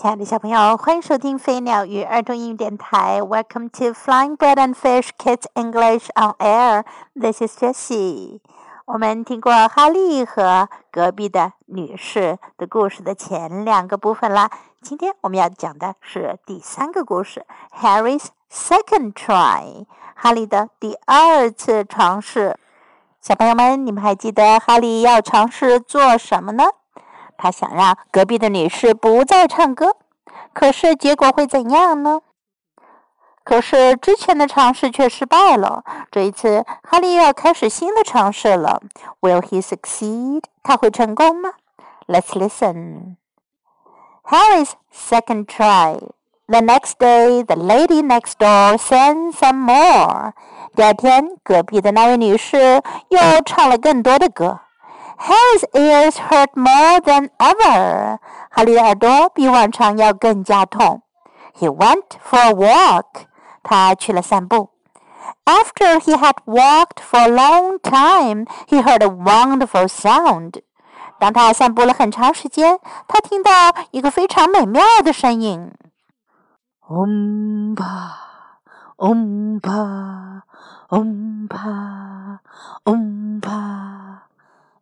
亲爱的小朋友，欢迎收听飞鸟与儿童英语电台。Welcome to Flying Bird and Fish Kids English on Air. This is Jessie. 我们听过哈利和隔壁的女士的故事的前两个部分啦。今天我们要讲的是第三个故事，Harry's second try，哈利的第二次尝试。小朋友们，你们还记得哈利要尝试做什么呢？他想让隔壁的女士不再唱歌，可是结果会怎样呢？可是之前的尝试却失败了。这一次，哈利要开始新的尝试了。Will he succeed？他会成功吗？Let's listen. Harry's second try. The next day, the lady next door sang some more. 第二天，隔壁的那位女士又唱了更多的歌。Harry's ears hurt more than ever. 哈利的耳朵比往常要更加痛。He went for a walk. 他去了散步。After he had walked for a long time, he heard a wonderful sound. 当他散步了很长时间，他听到一个非常美妙的声音。嗡吧，嗡吧，嗡吧，嗡吧。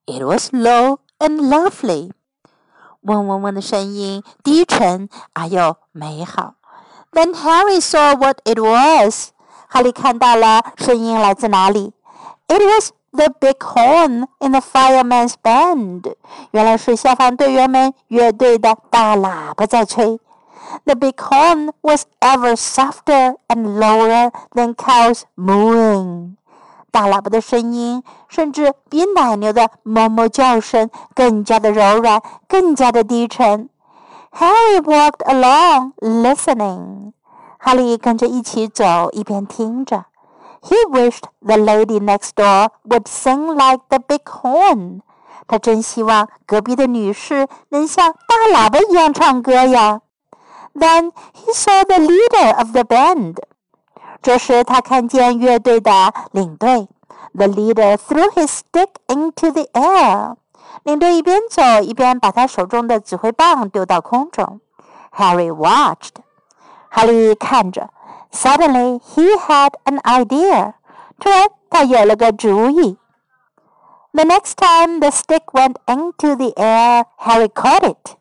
It was low and lovely. 嗡嗡嗡的声音，低沉而又美好。Then Harry saw what it was. 哈利看到了声音来自哪里。It was the big horn in the fireman's band. 原来是消防队员们乐队的大喇叭在吹。The big horn was ever softer and lower than cows mooing. 大喇叭的声音，甚至比奶牛的哞哞叫声更加的柔软，更加的低沉。Harry walked along, listening. 哈利跟着一起走，一边听着。He wished the lady next door would sing like the big horn. 他真希望隔壁的女士能像大喇叭一样唱歌呀。Then he saw the leader of the band. 这时，他看见乐队的领队。The leader threw his stick into the air. 领队一边走一边把他手中的指挥棒丢到空中。Harry watched. 哈利看着。Suddenly he had an idea. 突然，他有了个主意。The next time the stick went into the air, Harry caught it.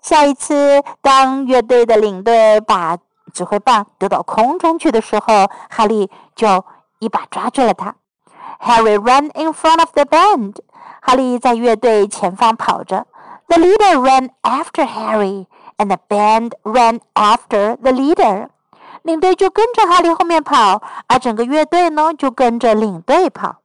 下一次，当乐队的领队把 指挥棒丢到空中去的时候，哈利就一把抓住了它。Harry ran in front of the band. 哈利在乐队前方跑着。The leader ran after Harry, and the band ran after the leader. 领队就跟着哈利后面跑，而整个乐队呢就跟着领队跑。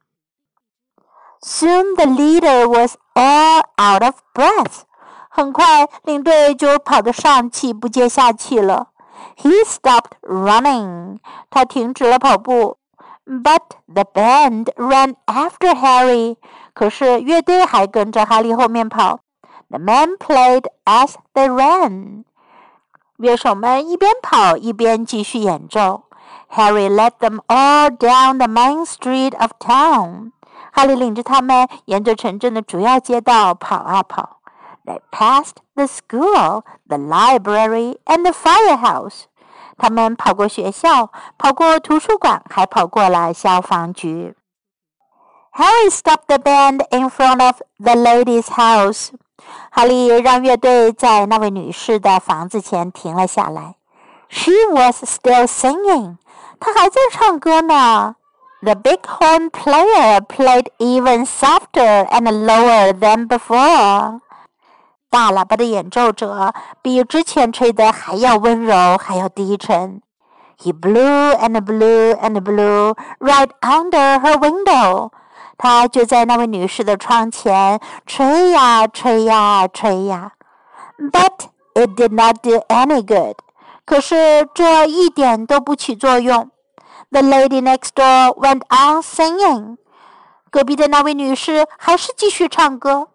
Soon the leader was all out of breath. 很快，领队就跑得上气不接下气了。He stopped running. 他停止了跑步。But the band ran after Harry. 可是乐队还跟着哈利后面跑。The men played as they ran. 乐手们一边跑一边继续演奏。Harry led them all down the main street of town. 哈利领着他们沿着城镇的主要街道跑啊跑。They passed the school, the library, and the firehouse. 他们跑过学校，跑过图书馆，还跑过了消防局。Harry stopped the band in front of the lady's house. 哈利让乐队在那位女士的房子前停了下来。She was still singing. 她还在唱歌呢。The big horn player played even softer and lower than before. 大喇叭的演奏者比之前吹的还要温柔，还要低沉。He blew and blew and blew right under her window. 他就在那位女士的窗前吹呀吹呀吹呀。But it did not do any good. 可是这一点都不起作用。The lady next door went on singing. 隔壁的那位女士还是继续唱歌。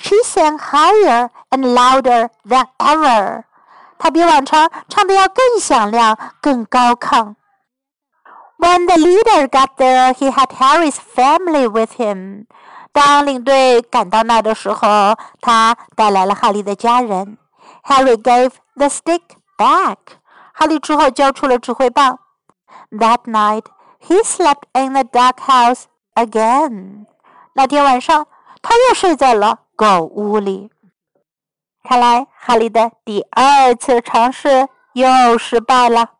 She sang higher and louder than ever. 她比往常唱的要更响亮、更高亢。When the leader got there, he had Harry's family with him. 当领队赶到那的时候，他带来了哈利的家人。Harry gave the stick back。哈利之后交出了指挥棒。That night he slept in the dog house again。那天晚上他又睡在了 狗屋里。看来哈利的第二次尝试又失败了。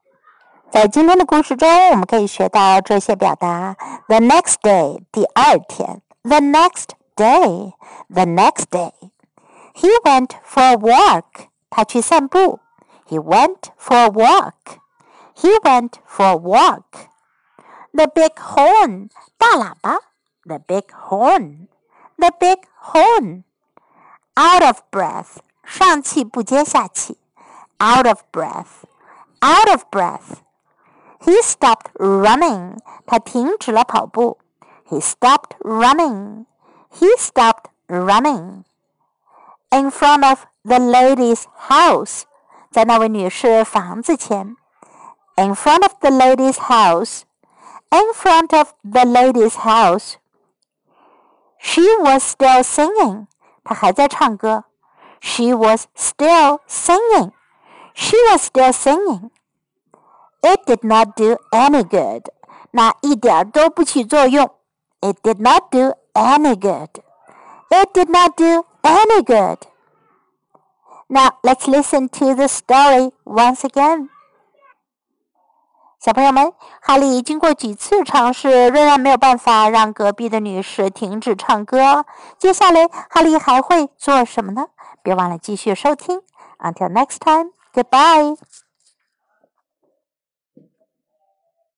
在今天的故事中，我们可以学到这些表达：the next day，第二天；the next day，the next day。He went for a walk，他去散步。He went for a walk。He went for a walk. The big horn，大喇叭。The big horn。The big horn。Out of breath，上气不接下气。Out of breath。Out of breath。he stopped running. 他停止了跑步。He stopped running. He stopped running. In front of the lady's house. 在那位女士房子前。In front of the lady's house. In front of the lady's house. She was still singing. 她还在唱歌。She was still singing. She was still singing. It did not do any good. 那一点都不起作用。It did not do any good. It did not do any good. Now let's listen to the story once again. 小朋友们，哈利经过几次尝试，仍然没有办法让隔壁的女士停止唱歌。接下来，哈利还会做什么呢？别忘了继续收听。Until next time, goodbye.